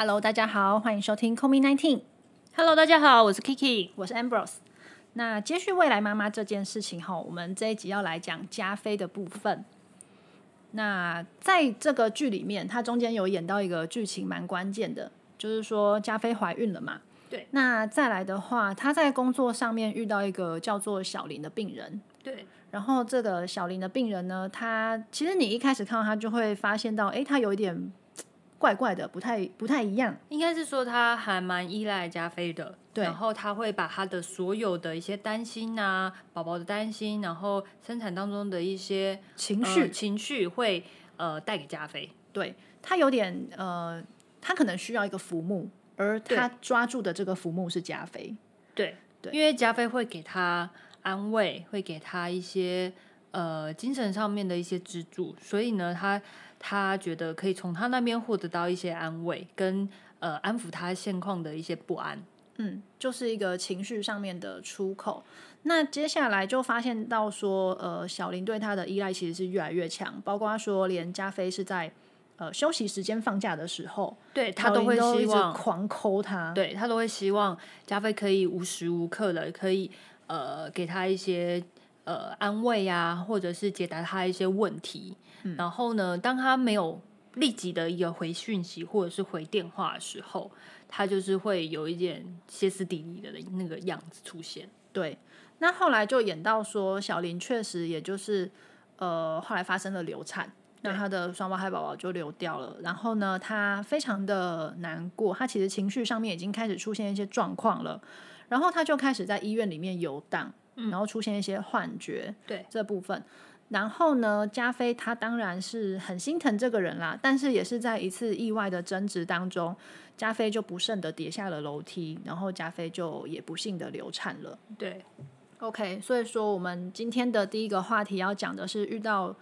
Hello，大家好，欢迎收听 c o m i Nineteen，Hello，大家好，我是 Kiki。我是 Ambrose。那接续未来妈妈这件事情哈，我们这一集要来讲加菲的部分。那在这个剧里面，它中间有演到一个剧情蛮关键的，就是说加菲怀孕了嘛。对。那再来的话，她在工作上面遇到一个叫做小林的病人。对。然后这个小林的病人呢，他其实你一开始看到他就会发现到，哎，他有一点怪怪的，不太不太一样。应该是说他还蛮依赖加菲的，对然后他会把他的所有的一些担心啊，宝宝的担心，然后生产当中的一些情绪呃情绪会呃带给加菲。对他有点呃，他可能需要一个浮木，而他抓住的这个浮木是加菲。对对因为加菲会给他安慰，会给他一些呃精神上面的一些支柱，所以呢，他他觉得可以从他那边获得到一些安慰，跟呃安抚他现况的一些不安。嗯，就是一个情绪上面的出口。那接下来就发现到说，呃，小林对他的依赖其实是越来越强，包括说连加菲是在呃休息时间放假的时候，对他都会希望狂抠他。对他都会希望加菲可以无时无刻的可以呃给他一些呃安慰啊，或者是解答他一些问题。然后呢，当他没有立即的一个回讯息或者是回电话的时候，他就是会有一点歇斯底里的那个样子出现。对，那后来就演到说，小林确实也就是呃，后来发生了流产，那他的双胞胎宝宝就流掉了。然后呢，他非常的难过，他其实情绪上面已经开始出现一些状况了。然后他就开始在医院里面游荡，然后出现一些幻觉，对这部分。然后呢，加菲他当然是很心疼这个人啦，但是也是在一次意外的争执当中，加菲就不慎的跌下了楼梯，然后加菲就也不幸的流产了。对 OK，所以说我们今天的第一个话题要讲的是遇到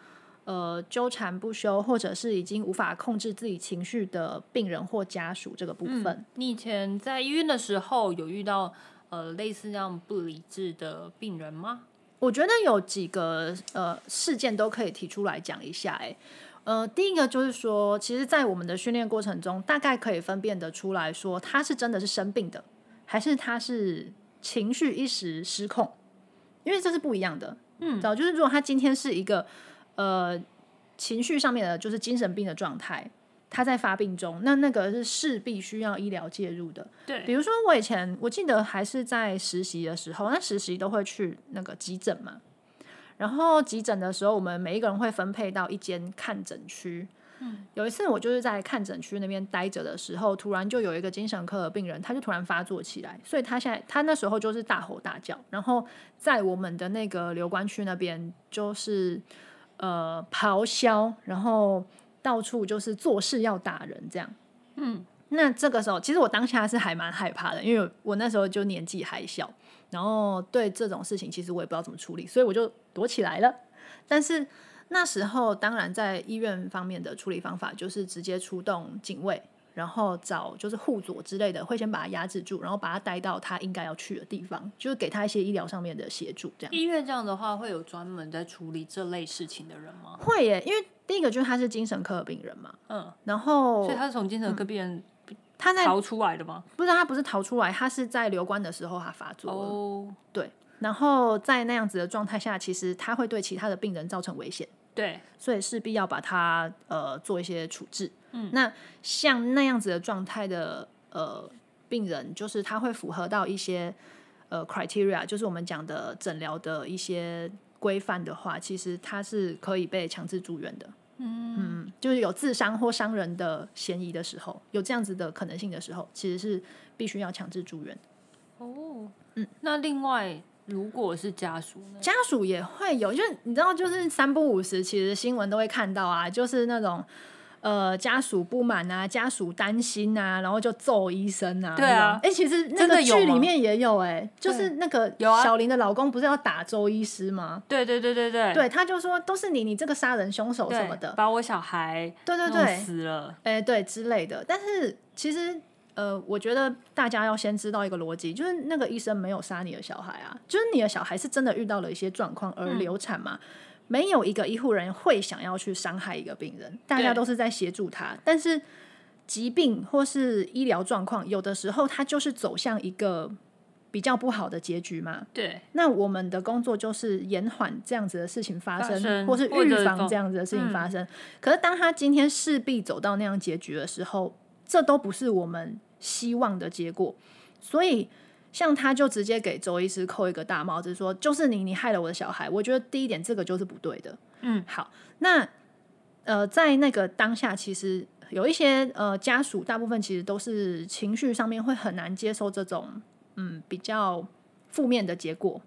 呃纠缠不休，或者是已经无法控制自己情绪的病人或家属这个部分。你以前在医院的时候有遇到呃类似这样不理智的病人吗？我觉得有几个呃事件都可以提出来讲一下、欸。呃，第一个就是说，其实，在我们的训练过程中，大概可以分辨得出来说，他是真的是生病的，还是他是情绪一时失控，因为这是不一样的。嗯，就是如果他今天是一个呃情绪上面的，就是精神病的状态，他在发病中，那那个是势必需要医疗介入的。对比如说我以前我记得还是在实习的时候，那实习都会去那个急诊嘛，然后急诊的时候，我们每一个人会分配到一间看诊区。嗯，有一次我就是在看诊区那边待着的时候，突然就有一个精神科的病人，他就突然发作起来，所以他现在他那时候就是大吼大叫，然后在我们的那个留观区那边就是呃咆哮，然后到处就是做事要打人这样。嗯那这个时候，其实我当下是还蛮害怕的，因为我那时候就年纪还小，然后对这种事情其实我也不知道怎么处理，所以我就躲起来了。但是那时候，当然在医院方面的处理方法就是直接出动警卫，然后找就是护佐之类的，会先把他压制住，然后把他带到他应该要去的地方，就是给他一些医疗上面的协助，这样。医院这样的话，会有专门在处理这类事情的人吗？会耶，因为第一个就是他是精神科的病人嘛，嗯，然后所以他是从精神科病人他在逃出来的吗？不是他不是逃出来，他是在留观的时候他发作了。哦，对，然后在那样子的状态下，其实他会对其他的病人造成危险，对，所以势必要把他呃做一些处置。嗯，那像那样子的状态的呃病人，就是他会符合到一些呃 criteria，就是我们讲的诊疗的一些规范的话，其实他是可以被强制住院的。嗯就是有自伤或伤人的嫌疑的时候，有这样子的可能性的时候，其实是必须要强制住院。哦，嗯，那另外如果是家属呢？家属也会有，就是你知道，就是三不五时，其实新闻都会看到啊，就是那种呃家属不满啊，家属担心啊，然后就揍医生啊。对啊哎、其实那个剧里面也有、哎，就是那个小林的老公不是要打周医师吗？对对对对对对，他就说都是你，你这个杀人凶手什么的，把我小孩弄对对对，死了。哎、对之类的。但是其实，呃，我觉得大家要先知道一个逻辑，就是那个医生没有杀你的小孩啊，就是你的小孩是真的遇到了一些状况而流产嘛。没有一个医护人员会想要去伤害一个病人，大家都是在协助他。但是疾病或是医疗状况，有的时候它就是走向一个比较不好的结局嘛。对，那我们的工作就是延缓这样子的事情发生，或是预防这样子的事情发生。可是当他今天势必走到那样结局的时候，这都不是我们希望的结果。所以，像他就直接给周医师扣一个大帽子，说就是你，你害了我的小孩。我觉得第一点，这个就是不对的。嗯，好，那呃，在那个当下，其实有一些呃家属，大部分其实都是情绪上面会很难接受这种嗯比较负面的结果。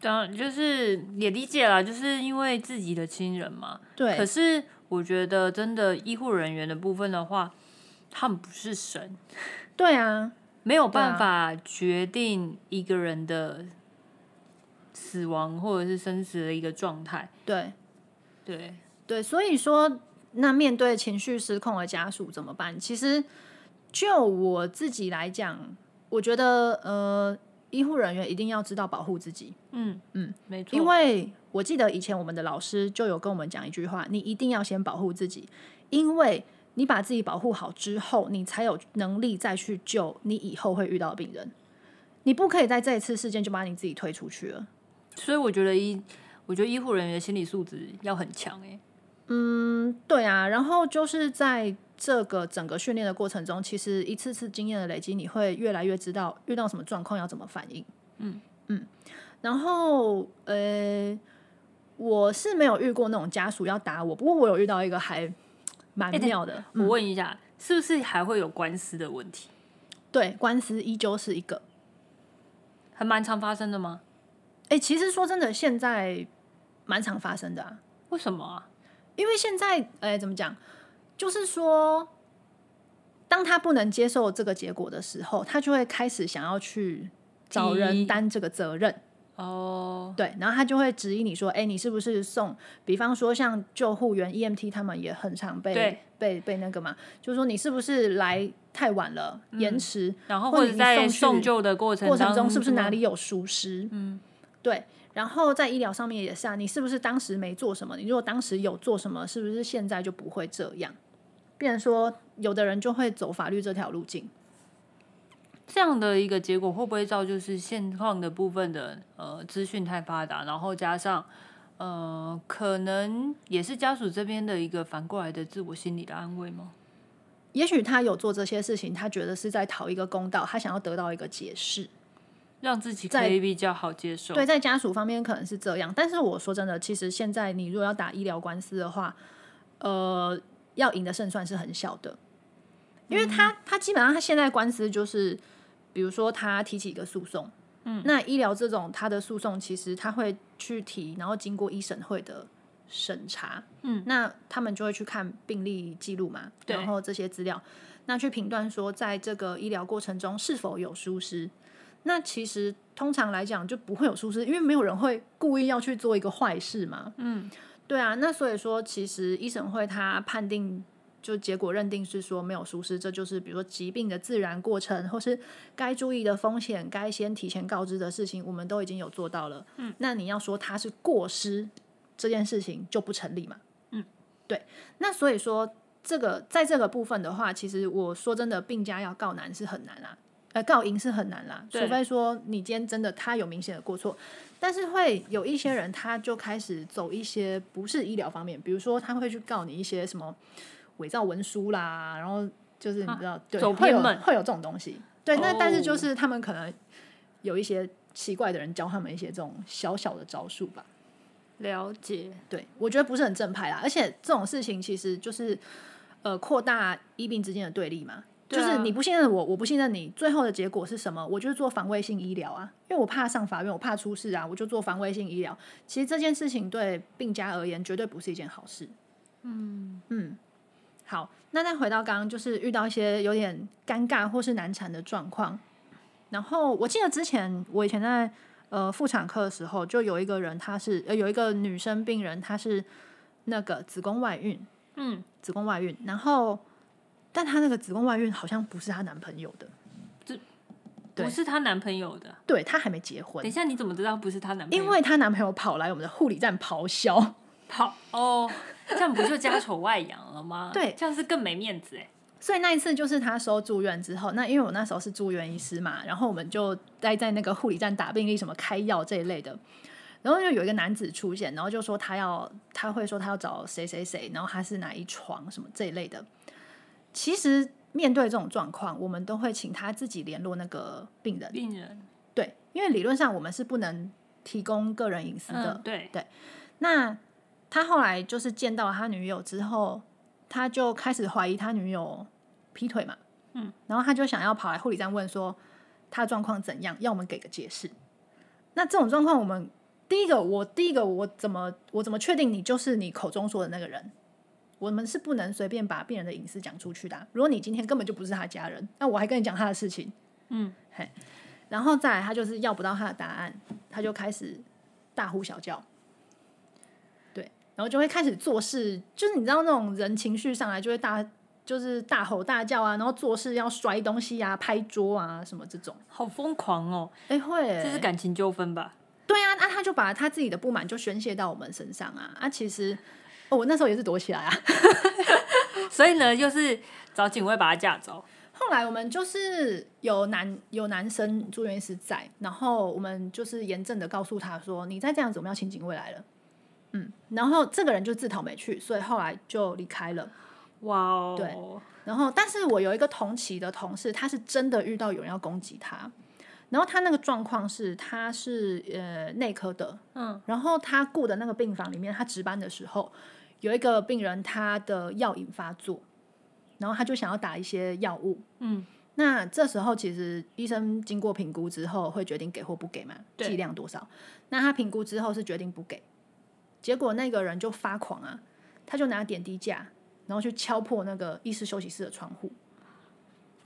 当然就是也理解了，就是因为自己的亲人嘛。对，可是我觉得，真的医护人员的部分的话，他们不是神，对啊，没有办法决定一个人的死亡或者是生死的一个状态。对。对，对，所以说，那面对情绪失控的家属怎么办？其实就我自己来讲，我觉得呃，医护人员一定要知道保护自己，嗯嗯，没错，因为我记得以前我们的老师就有跟我们讲一句话：你一定要先保护自己，因为你把自己保护好之后，你才有能力再去救你以后会遇到的病人。你不可以在这一次事件就把你自己推出去了。所以我觉得医，我觉得医护人员的心理素质要很强哎、嗯，对啊，然后就是在这个整个训练的过程中，其实一次次经验的累积，你会越来越知道遇到什么状况要怎么反应。嗯嗯，然后呃，我是没有遇过那种家属要打我，不过我有遇到一个还蛮妙的。我问一下，是不是还会有官司的问题？对，官司依旧是一个。还蛮常发生的吗？哎、其实说真的，现在蛮常发生的啊。为什么啊？因为现在，哎、怎么讲？就是说，当他不能接受这个结果的时候，他就会开始想要去找人担这个责任。哦，对，然后他就会质疑你说：“哎、你是不是送？比方说像救护员、EMT 他们也很常被被被那个嘛，就是说你是不是来太晚了，延迟，然后或者你或者在送救的过程过程中是不是哪里有疏失？嗯，对。然后在医疗上面也是啊，你是不是当时没做什么？你如果当时有做什么，是不是现在就不会这样？变成说，有的人就会走法律这条路径。这样的一个结果会不会造就是现况的部分的呃资讯太发达，然后加上呃可能也是家属这边的一个反过来的自我心理的安慰吗？也许他有做这些事情，他觉得是在讨一个公道，他想要得到一个解释。让自己可在以比较好接受。对，在家属方面可能是这样，但是我说真的，其实现在你如果要打医疗官司的话，呃，要赢的胜算是很小的，因为他、他基本上他现在官司就是，比如说他提起一个诉讼，嗯，那医疗这种他的诉讼其实他会去提，然后经过一审会的审查，嗯，那他们就会去看病历记录嘛，然后这些资料，那去评断说在这个医疗过程中是否有疏失。那其实通常来讲就不会有疏失，因为没有人会故意要去做一个坏事嘛。嗯，对啊。那所以说，其实一审会他判定就结果认定是说没有疏失，这就是比如说疾病的自然过程，或是该注意的风险，该先提前告知的事情，我们都已经有做到了。嗯，那你要说他是过失这件事情就不成立嘛。嗯，对。那所以说，这个在这个部分的话，其实我说真的，病家要告难是很难啊。呃，告赢是很难啦，除非说你今天真的他有明显的过错，但是会有一些人他就开始走一些不是医疗方面，比如说他会去告你一些什么伪造文书啦，然后就是你知道，对，会有会有这种东西，对，那但是就哦是他们可能有一些奇怪的人教他们一些这种小小的招数吧，了解。对我觉得不是很正派啦，而且这种事情其实就是呃扩大医病之间的对立嘛。啊就是你不信任我，我不信任你，最后的结果是什么？我就是做防卫性医疗啊，因为我怕上法院，我怕出事啊，我就做防卫性医疗。其实这件事情对病家而言绝对不是一件好事。嗯嗯，好，那再回到刚刚，就是遇到一些有点尴尬或是难产的状况。然后我记得之前我以前在呃妇产科的时候，就有一个人，她是呃有一个女生病人，她是那个子宫外孕，嗯，子宫外孕，然后但她那个子宫外孕好像不是她男朋友的，这不是她男朋友的。对她还没结婚等一，下，你怎么知道不是她男朋友？因为她男朋友跑来我们的护理站咆哮，跑哦，这样不就家丑外扬了吗？对这样是更没面子哎。所以那一次就是他收住院之后，那因为我那时候是住院医师嘛，然后我们就待在那个护理站打病历、什么开药这一类的。然后就有一个男子出现，然后就说他要他会说他要找谁谁谁，然后他是哪一床什么这一类的。其实面对这种状况，我们都会请他自己联络那个病人。病人对，因为理论上我们是不能提供个人隐私的。嗯，对对那他后来就是见到他女友之后，他就开始怀疑他女友劈腿嘛。嗯，然后他就想要跑来护理站问说他的状况怎样，要我们给个解释。那这种状况，我们第一个，我第一个我怎么我怎么确定你就是你口中说的那个人？我们是不能随便把病人的隐私讲出去的啊、如果你今天根本就不是他家人，那我还跟你讲他的事情，嗯，嘿，然后再来他就是要不到他的答案，他就开始大呼小叫，后就会开始做事，就是你知道那种人情绪上来就会大，就是大吼大叫啊，然后做事要摔东西啊、拍桌啊什么这种，好疯狂哦，哎、会欸、这是感情纠纷吧？对啊，那、他就把他自己的不满就宣泄到我们身上啊，啊，其实、哦我那时候也是躲起来啊，所以呢，就是找警卫把他架走。后来我们就是有男有男生住院医师在，然后我们就是严正的告诉他说：“你再这样子，我们要请警卫来了。”嗯，然后这个人就自讨没趣，所以后来就离开了。哇哦，对。然后，但是我有一个同期的同事，他是真的遇到有人要攻击他，然后他那个状况是，他是呃内科的，嗯，然后他雇的那个病房里面，他值班的时候，有一个病人他的药瘾发作，然后他就想要打一些药物，嗯，那这时候其实医生经过评估之后会决定给或不给嘛，剂量多少，那他评估之后是决定不给，结果那个人就发狂啊，他就拿点滴架。然后去敲破那个医师休息室的窗户，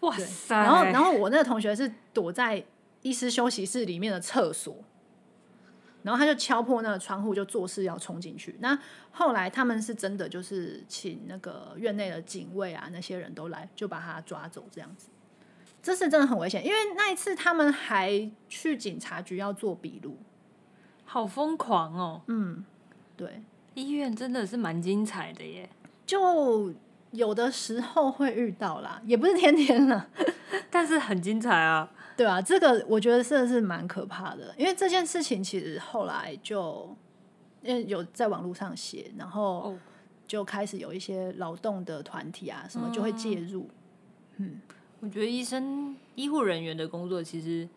哇塞，然后然后我那个同学是躲在医师休息室里面的厕所，然后他就敲破那个窗户，就做事要冲进去。那后来他们是真的就是请那个院内的警卫啊，那些人都来，就把他抓走这样子。这是真的很危险，因为那一次他们还去警察局要做笔录。好疯狂哦，嗯，对，医院真的是蛮精彩的耶。就有的时候会遇到啦，也不是天天啦。但是很精彩啊！对啊，这个我觉得真的是蛮可怕的，因为这件事情其实后来就，因为有在网络上写，然后哦就开始有一些劳动的团体啊什么就会介入。嗯我觉得医生、医护人员的工作其实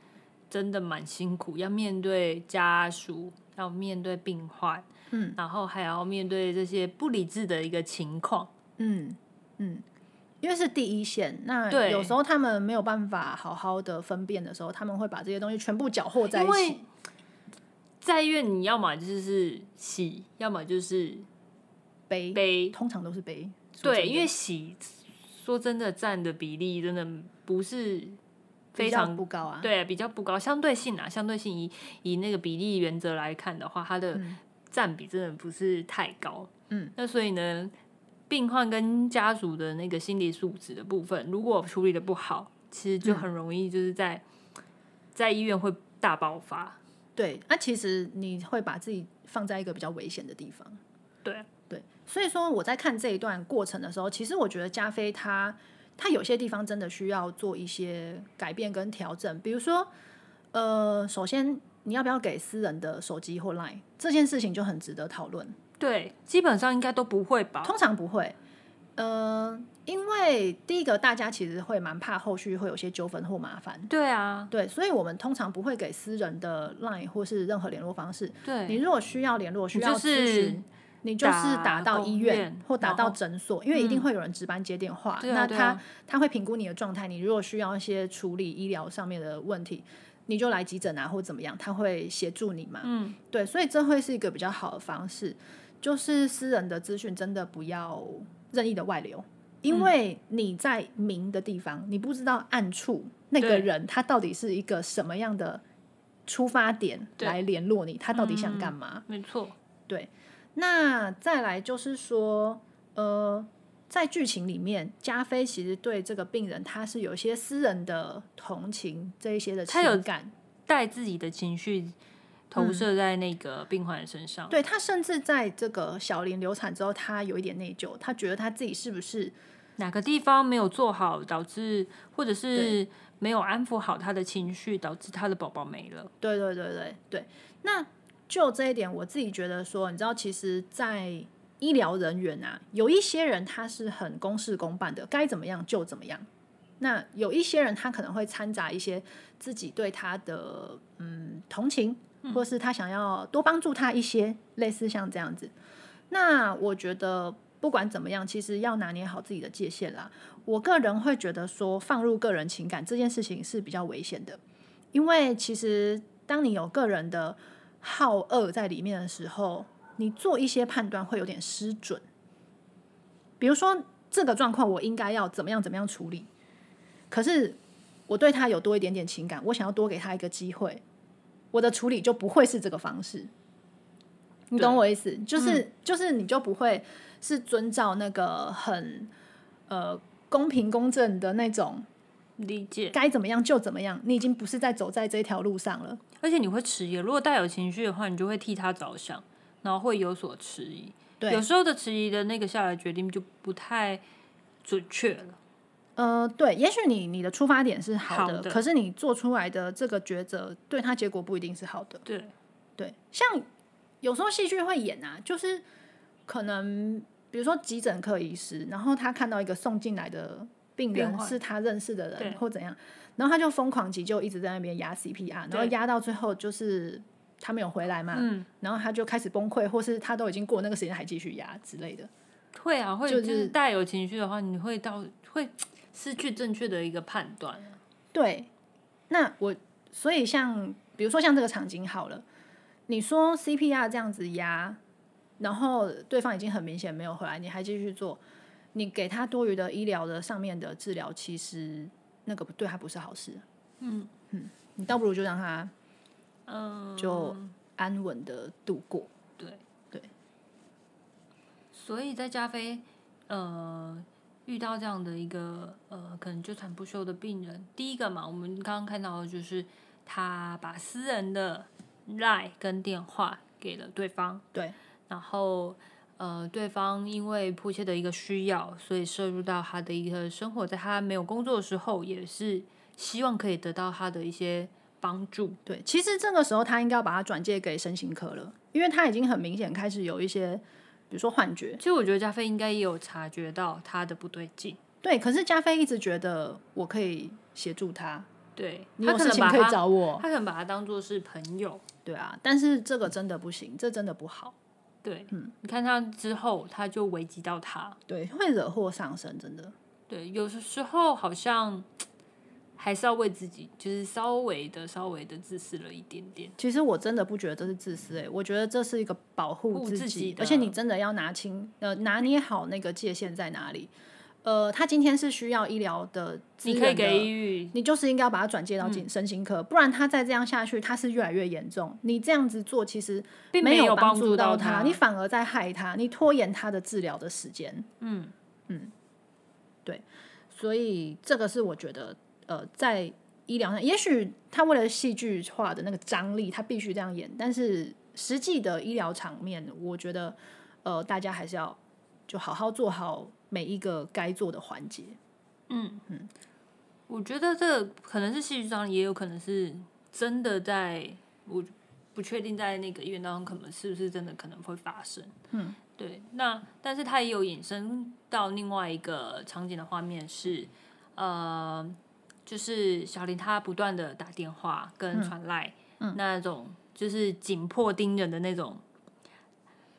真的蛮辛苦，要面对家属，要面对病患，嗯，然后还要面对这些不理智的一个情况。嗯嗯，因为是第一线，那有时候他们没有办法好好的分辨的时候，他们会把这些东西全部搅和在一起。在医院，你要么就是喜，要么就是悲悲。通常都是悲。对，因为喜说真的占的比例真的不是非常不高啊。对，比较不高，相对性啊，相对性以以那个比例原则来看的话，它的占比真的不是太高。嗯，那所以呢，病患跟家属的那个心理素质的部分，如果处理的不好，其实就很容易就是在、在医院会大爆发。对，那、其实你会把自己放在一个比较危险的地方。对，对，所以说我在看这一段过程的时候，其实我觉得加菲他他有些地方真的需要做一些改变跟调整，比如说，呃，首先你要不要给私人的手机或 Line 这件事情就很值得讨论。对，基本上应该都不会吧？通常不会，呃，因为第一个大家其实会蛮怕后续会有些纠纷或麻烦。对啊，对，所以我们通常不会给私人的 Line 或是任何联络方式。对你，如果需要联络、需要咨询，你就是打打到医院或打到诊所，因为一定会有人值班接电话。那他他会评估你的状态，你如果需要一些处理医疗上面的问题，你就来急诊啊，或怎么样，他会协助你嘛。嗯，对，所以这会是一个比较好的方式，就是私人的资讯真的不要任意的外流。嗯因为你在明的地方，你不知道暗处那个人他到底是一个什么样的出发点来联络你，他到底想干嘛？没错，对那再来就是说，呃，在剧情里面，加菲其实对这个病人他是有一些私人的同情这一些的他有情感，带自己的情绪投射在那个病患身上。对他甚至在这个小林流产之后，他有一点内疚，他觉得他自己是不是哪个地方没有做好，导致或者是没有安抚好他的情绪，导致他的宝宝没了。对对对对对。那就这一点，我自己觉得说，你知道，其实，在医疗人员啊，有一些人他是很公事公办的，该怎么样就怎么样。那有一些人他可能会掺杂一些自己对他的嗯同情，或是他想要多帮助他一些，类似像这样子。那我觉得。不管怎么样，其实要拿捏好自己的界限啦。我个人会觉得说，放入个人情感这件事情是比较危险的，因为其实当你有个人的好恶在里面的时候，你做一些判断会有点失准。比如说这个状况，我应该要怎么样怎么样处理？可是我对他有多一点点情感，我想要多给他一个机会，我的处理就不会是这个方式。你懂我意思？就是就是你就不会。是遵照那个很呃公平公正的那种理解，该怎么样就怎么样。你已经不是在走在这条路上了，而且你会迟疑。如果带有情绪的话，你就会替他着想，然后会有所迟疑。对，有时候的迟疑的那个下来决定就不太准确了。呃，对，也许你你的出发点是好的，可是你做出来的这个抉择，对他结果不一定是好的。对，对，像有时候戏剧会演啊，就是。可能比如说急诊科医师，然后他看到一个送进来的病人是他认识的人或怎样，然后他就疯狂急救，一直在那边压 CPR，然后压到最后就是他没有回来嘛，然后他就开始崩溃，或是他都已经过那个时间还继续压之类的。会啊，会就是带有情绪的话，你会到会失去正确的一个判断。对，那我所以像比如说像这个场景好了，你说 CPR 这样子压。然后对方已经很明显没有回来，你还继续做，你给他多余的医疗的上面的治疗，其实那个对他不是好事。嗯嗯，你倒不如就让他，嗯，就安稳的度过。对对。所以在加菲，呃，遇到这样的一个呃，可能纠缠不休的病人，第一个嘛，我们刚刚看到的就是他把私人的 line 跟电话给了对方。对。然后，呃，对方因为迫切的一个需要，所以摄入到他的一个生活，在他没有工作的时候，也是希望可以得到他的一些帮助。对，其实这个时候他应该要把它转借给身心科了，因为他已经很明显开始有一些，比如说幻觉。其实我觉得加菲应该也有察觉到他的不对劲。对，可是加菲一直觉得我可以协助他，对，他有事情可以找我，他可能把他当做是朋友。对啊，但是这个真的不行，这真的不好。对，嗯，你看他之后，他就危及到他，对，会惹祸上身，真的。对，有的时候好像还是要为自己，就是稍微的、稍微的自私了一点点。其实我真的不觉得这是自私，哎，我觉得这是一个保护自己，而且你真的要拿清，呃，拿捏好那个界限在哪里。呃，他今天是需要医疗的资源的，你就是应该要把他转接到精神心科，不然他再这样下去，他是越来越严重。你这样子做其实并没有帮助到他，你反而在害他，你拖延他的治疗的时间。嗯嗯，对，所以这个是我觉得，呃，在医疗上，也许他为了戏剧化的那个张力，他必须这样演，但是实际的医疗场面，我觉得，呃，大家还是要就好好做好。每一个该做的环节，嗯嗯，我觉得这可能是戏剧上，也有可能是真的，在我不确定在那个医院当中，可能是不是真的可能会发生。嗯，对。那但是它也有引申到另外一个场景的画面是，呃，就是小林他不断的打电话跟传来，嗯，那种就是紧迫盯人的那种。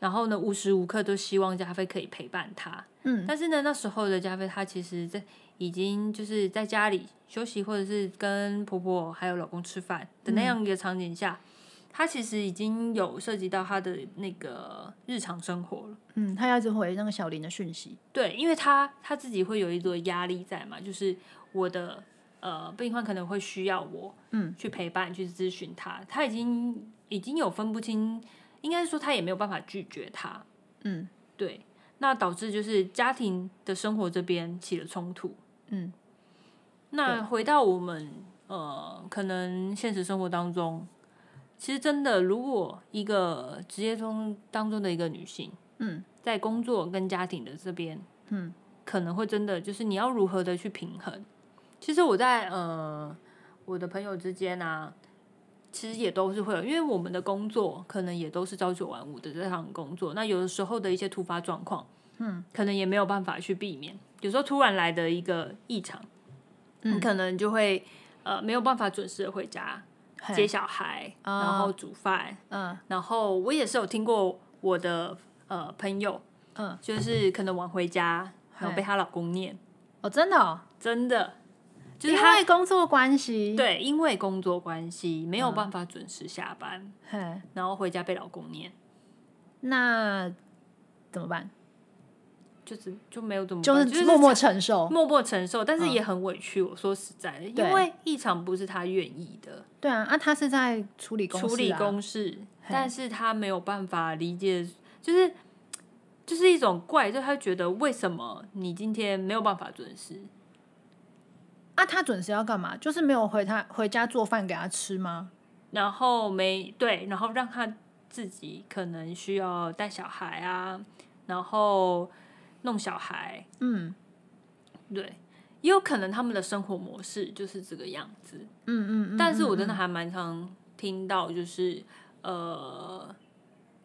然后呢，无时无刻都希望加菲可以陪伴他。嗯，但是呢，那时候的加菲，他其实在已经就是在家里休息，或者是跟婆婆还有老公吃饭的那样一个场景下，他其实已经有涉及到他的那个日常生活了。嗯，他要一直回那个小林的讯息。对，因为他他自己会有一个压力在嘛，就是我的呃病患可能会需要我，嗯，去陪伴去咨询他，他已经已经有分不清。应该是说他也没有办法拒绝他，嗯，对，那导致就是家庭的生活这边起了冲突，嗯，那回到我们呃，可能现实生活当中，其实真的，如果一个职业中当中的一个女性，嗯，在工作跟家庭的这边，嗯，可能会真的就是你要如何的去平衡。其实我在呃我的朋友之间啊，其实也都是会有，因为我们的工作可能也都是朝九晚五的这场工作，那有的时候的一些突发状况，嗯，可能也没有办法去避免。有时候突然来的一个异常，你可能就会呃没有办法准时的回家接小孩，然后煮饭，嗯，然后我也是有听过我的呃朋友，嗯，就是可能晚回家，然后被她老公念，哦，真的，哦，真的。因为工作关系，对，因为工作关系没有办法准时下班，然后回家被老公念，那怎么办？就是就没有怎么，就是默默承受，默默承受，但是也很委屈。我说实在的，因为异常不是他愿意的，对啊，啊，他是在处理公处理公事，但是他没有办法理解，就是就是一种怪，就他觉得为什么你今天没有办法准时。那他准时要干嘛？就是没有回他回家做饭给他吃吗？然后没对，然后让他自己可能需要带小孩啊，然后弄小孩。嗯，对，也有可能他们的生活模式就是这个样子。嗯嗯。但是我真的还蛮常听到，就是呃，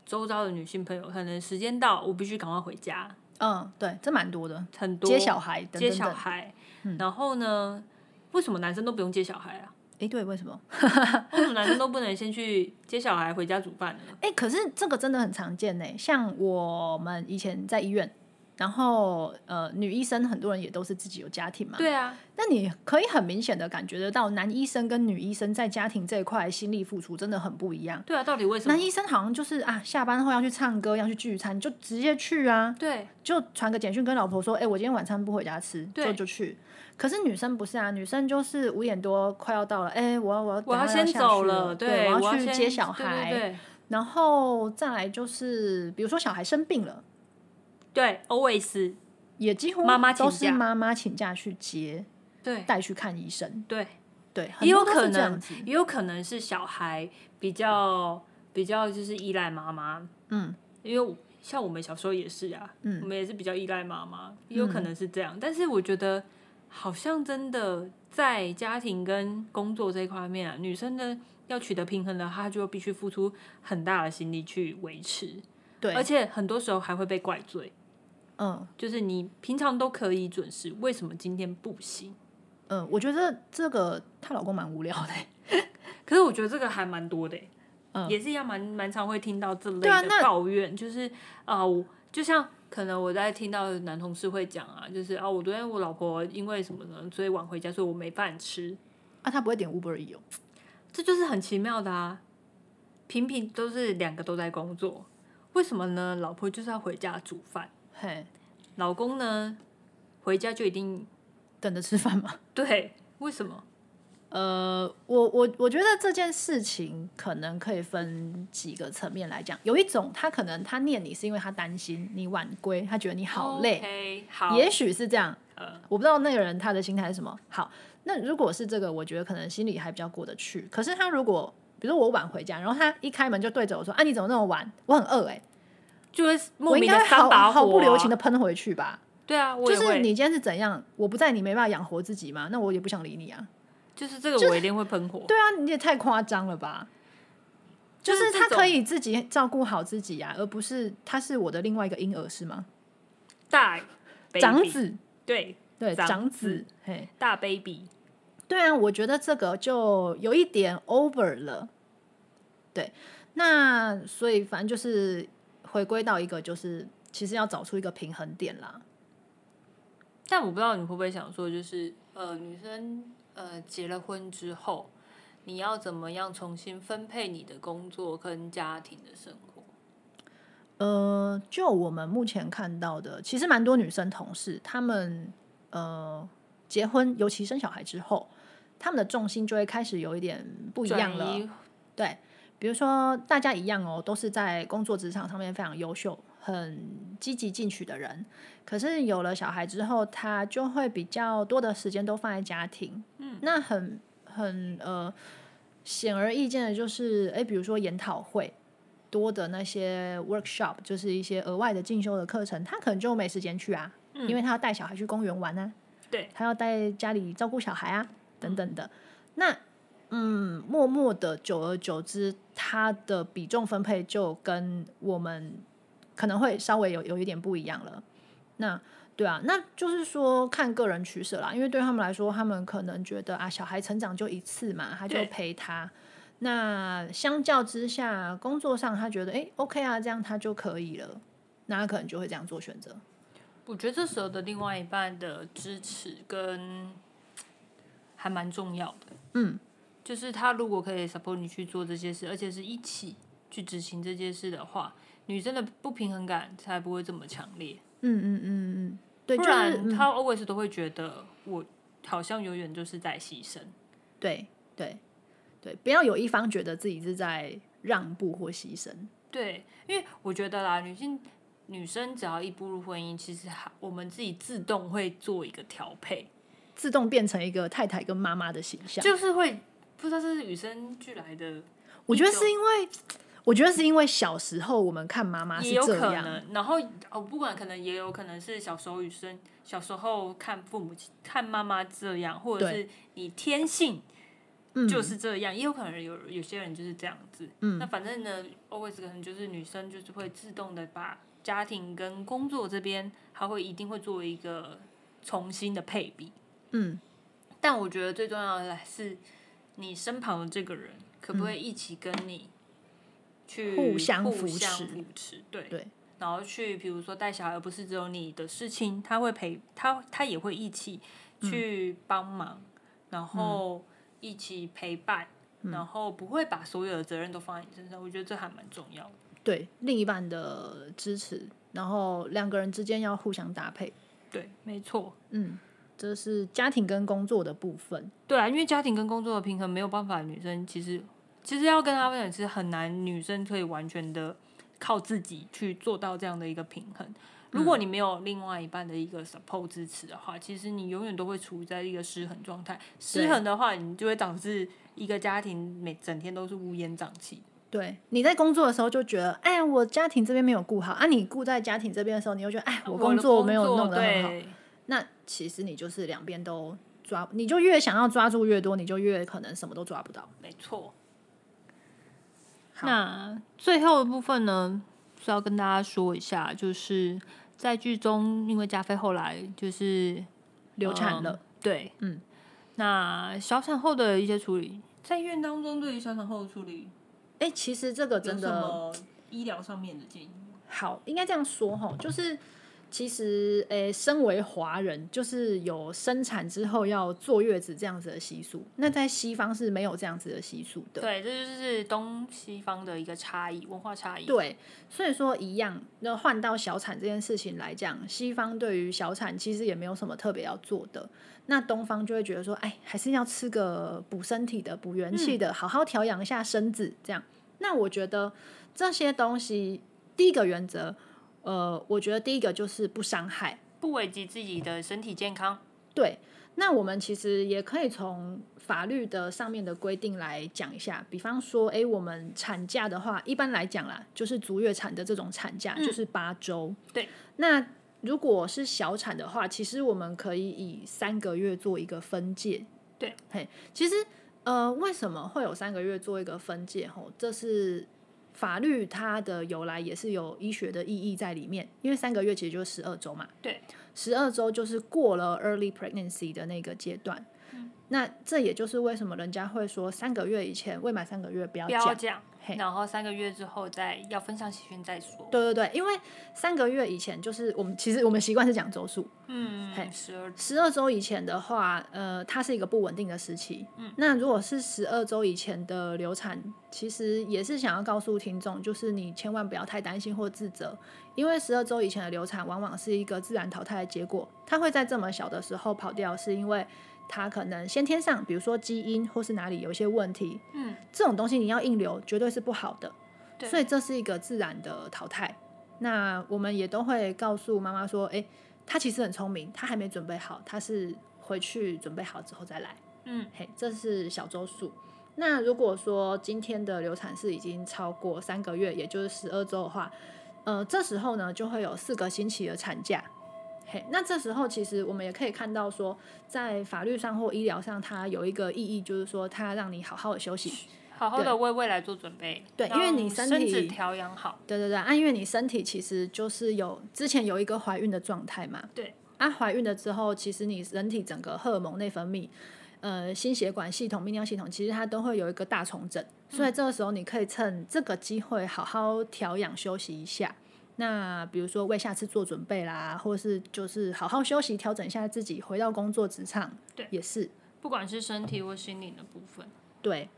周遭的女性朋友可能时间到，我必须赶快回家。嗯，对，这蛮多的，很多接小孩，接小孩。然后呢？为什么男生都不用接小孩啊？哎，对，为什么？为什么男生都不能先去接小孩回家煮饭呢？哎，可是这个真的很常见呢。像我们以前在医院。然后，呃，女医生很多人也都是自己有家庭嘛。对啊。那你可以很明显的感觉得到，男医生跟女医生在家庭这一块心力付出真的很不一样。对啊，到底为什么？男医生好像就是啊，下班后要去唱歌，要去聚餐，就直接去啊。对。就传个简讯跟老婆说：“哎，我今天晚餐不回家吃。”就就去。可是女生不是啊，女生就是五点多快要到了，哎，我要我要我要先走了，对，我要去接小孩。然后再来就是，比如说小孩生病了，对，always。也几乎妈妈都是妈妈请假去接，对，带去看医生，对。对，也有可能，也有可能是小孩比较比较就是依赖妈妈，嗯，因为像我们小时候也是啊，嗯，我们也是比较依赖妈妈，也有可能是这样。但是我觉得好像真的在家庭跟工作这一块面啊，女生呢要取得平衡的，她就必须付出很大的心力去维持，对，而且很多时候还会被怪罪。嗯，就是你平常都可以准时，为什么今天不行？嗯，我觉得这个她老公蛮无聊的，可是我觉得这个还蛮多的，嗯，也是一样蛮蛮常会听到这类的抱怨，就是啊，我就像可能我在听到男同事会讲啊，就是啊，我昨天我老婆因为什么呢，所以晚回家，所以我没饭吃啊，他不会点 Uber E 哦，这就是很奇妙的啊，平平都是两个都在工作，为什么呢？老婆就是要回家煮饭。嘿，老公呢？回家就一定等着吃饭吗？对，为什么？呃，我我我觉得这件事情可能可以分几个层面来讲。有一种，他可能他念你是因为他担心你晚归，他觉得你好累，好，也许是这样。呃，我不知道那个人他的心态是什么。好，那如果是这个，我觉得可能心里还比较过得去。可是他如果，比如我晚回家，然后他一开门就对着我说：“啊，你怎么那么晚？我很饿。”哎。就会莫名的三把毫不留情的喷回去吧。对啊，就是你今天是怎样？我不在，你没办法养活自己嘛？那我也不想理你啊。就是这个，我一定会喷火。对啊，你也太夸张了吧？就是他可以自己照顾好自己呀，而不是他是我的另外一个婴儿是吗？大长子，对对，长子，嘿，大 baby。对啊，我觉得这个就有一点 over 了。对，那所以反正就是。回归到一个，就是其实要找出一个平衡点啦。但我不知道你会不会想说，就是呃，女生呃结了婚之后，你要怎么样重新分配你的工作跟家庭的生活？呃，就我们目前看到的，其实蛮多女生同事，她们呃结婚，尤其生小孩之后，他们的重心就会开始有一点不一样了。对。比如说，大家一样哦，都是在工作职场上面非常优秀、很积极进取的人。可是有了小孩之后，他就会比较多的时间都放在家庭。嗯，那很很呃显而易见的就是，诶，比如说研讨会多的那些 workshop，就是一些额外的进修的课程，他可能就没时间去啊。因为他要带小孩去公园玩啊，对，他要带家里照顾小孩啊，等等的。那嗯，默默的，久而久之，他的比重分配就跟我们可能会稍微有有一点不一样了。那对啊，那就是说看个人取舍啦，因为对他们来说，他们可能觉得啊，小孩成长就一次嘛，他就陪他。那相较之下，工作上他觉得哎、诶 OK 啊，这样他就可以了，那他可能就会这样做选择。我觉得这时候的另外一半的支持跟还蛮重要的。嗯，就是他如果可以 support 你去做这些事，而且是一起去执行这件事的话，女生的不平衡感才不会这么强烈。嗯嗯嗯嗯，对，不然他 always 都会觉得我好像永远就是在牺牲。对对对，不要有一方觉得自己是在让步或牺牲。对，因为我觉得啦，女性女生只要一步入婚姻，其实还我们自己自动会做一个调配，自动变成一个太太跟妈妈的形象。就是会不知道这是与生俱来的，我觉得是因为，我觉得是因为小时候我们看妈妈是也有这样，可能。然后哦，不管可能也有可能是小时候女生小时候看父母亲看妈妈这样，或者是你天性嗯，就是这样，也有可能有有些人就是这样子。嗯，那反正呢，always 可能就是女生就是会自动的把家庭跟工作这边，她会一定会作为一个重新的配比。嗯，但我觉得最重要的是，你身旁的这个人可不可以一起跟你去互相扶持扶持，对对，然后去比如说带小孩，而不是只有你的事情，他会陪他，他也会一起去帮忙，然后一起陪伴，然后不会把所有的责任都放在你身上。我觉得这还蛮重要的。对另一半的支持，然后两个人之间要互相搭配。对，没错。嗯，这是家庭跟工作的部分。对啊，因为家庭跟工作的平衡没有办法，女生其实其实要跟他分享，其实很难，女生可以完全的靠自己去做到这样的一个平衡。如果你没有另外一半的一个 support 支持的话，其实你永远都会处在一个失衡状态。失衡的话，你就会导致一个家庭每整天都是乌烟瘴气。对，你在工作的时候就觉得，哎呀，我家庭这边没有顾好啊。你顾在家庭这边的时候，你又觉得，哎，我工作没有弄得很好。那其实你就是两边都抓，你就越想要抓住越多，你就越可能什么都抓不到。没错。好。那最后的部分呢，是要跟大家说一下，就是在剧中，因为加菲后来就是流产了，嗯对，嗯，那小产后的一些处理，在医院当中对于小产后的处理，哎、其实这个真的医疗上面的建议？好，应该这样说哈，就是其实诶、身为华人，就是有生产之后要坐月子这样子的习俗，那在西方是没有这样子的习俗的。对，这就是东西方的一个差异，文化差异。对，所以说一样，那换到小产这件事情来讲，西方对于小产其实也没有什么特别要做的，那东方就会觉得说，哎，还是要吃个补身体的、补元气的，好好调养一下身子，这样。那我觉得这些东西，第一个原则，呃，我觉得第一个就是不伤害。不危及自己的身体健康。对，那我们其实也可以从法律的上面的规定来讲一下，比方说，诶，我们产假的话，一般来讲啦，就是足月产的这种产假就是八周。对，那如果是小产的话，其实我们可以以三个月做一个分界。对，嘿，其实呃，为什么会有三个月做一个分界？吼，这是。法律它的由来也是有医学的意义在里面，因为三个月其实就是十二周嘛。对，十二周就是过了 early pregnancy 的那个阶段。那这也就是为什么人家会说三个月以前未满三个月不要不要讲。然后三个月之后再要分享喜讯再说。对对对，因为三个月以前就是我们其实我们习惯是讲周数，嗯，十二十二周以前的话，呃，它是一个不稳定的时期。嗯，那如果是十二周以前的流产，其实也是想要告诉听众，就是你千万不要太担心或自责，因为十二周以前的流产往往是一个自然淘汰的结果，它会在这么小的时候跑掉，是因为它可能先天上，比如说基因或是哪里有一些问题，嗯，这种东西你要硬留，绝对是不好的。对所以这是一个自然的淘汰。那我们也都会告诉妈妈说，诶，他其实很聪明，他还没准备好，他是回去准备好之后再来。嗯，嘿，这是小周数。那如果说今天的流产是已经超过三个月，也就是十二周的话，呃，这时候呢就会有四个星期的产假。嘿，那这时候其实我们也可以看到说，在法律上或医疗上，它有一个意义，就是说它让你好好的休息。好好的为未来做准备，对，因为你身体调养好，对对对，啊，因为你身体其实就是有之前有一个怀孕的状态嘛，对，啊，怀孕了之后，其实你人体整个荷尔蒙内分泌，呃，心血管系统、泌尿系统，其实它都会有一个大重整，所以这个时候你可以趁这个机会好好调养休息一下，那比如说为下次做准备啦，或是就是好好休息，调整一下自己，回到工作职场，对，也是，不管是身体或心灵的部分，对。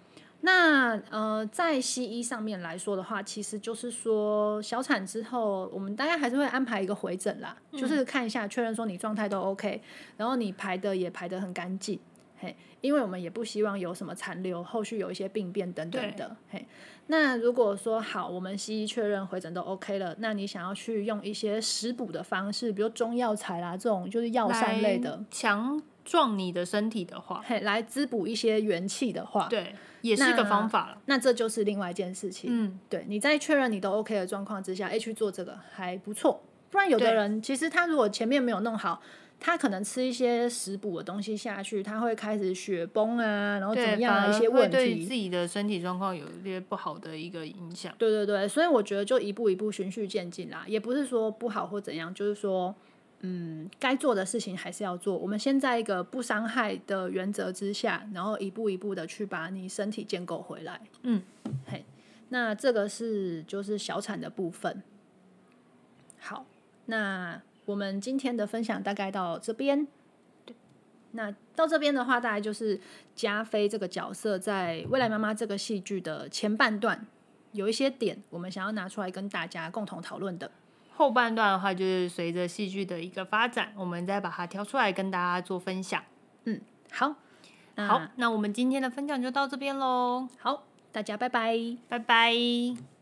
那呃，在西医上面来说的话，其实就是说小产之后，我们大概还是会安排一个回诊啦，就是看一下，确认说你状态都 OK，然后你排的也排的很干净，嘿，因为我们也不希望有什么残留，后续有一些病变等等的，嘿。那如果说好，我们西医确认回诊都 OK 了，那你想要去用一些食补的方式，比如中药材啦这种就是药膳类的，强壮你的身体的话，嘿，来滋补一些元气的话，对。也是个方法了，那这就是另外一件事情。嗯，对，你在确认你都 OK 的状况之下，哎，去做这个还不错。不然有的人其实他如果前面没有弄好，他可能吃一些食补的东西下去，他会开始血崩啊，然后怎么样一些问题，对自己的身体状况有一些不好的一个影响。对对对，所以我觉得就一步一步循序渐进啦，也不是说不好或怎样，就是说。嗯，该做的事情还是要做。我们先在一个不伤害的原则之下，然后一步一步的去把你身体建构回来。嗯，嘿，那这个是就是小产的部分。好，那我们今天的分享大概到这边。对，那到这边的话，大概就是加菲这个角色在《未来妈妈》这个戏剧的前半段有一些点，我们想要拿出来跟大家共同讨论的。后半段的话，就是随着戏剧的一个发展，我们再把它挑出来跟大家做分享。嗯，好，好，那我们今天的分享就到这边喽。好，大家拜拜，拜拜。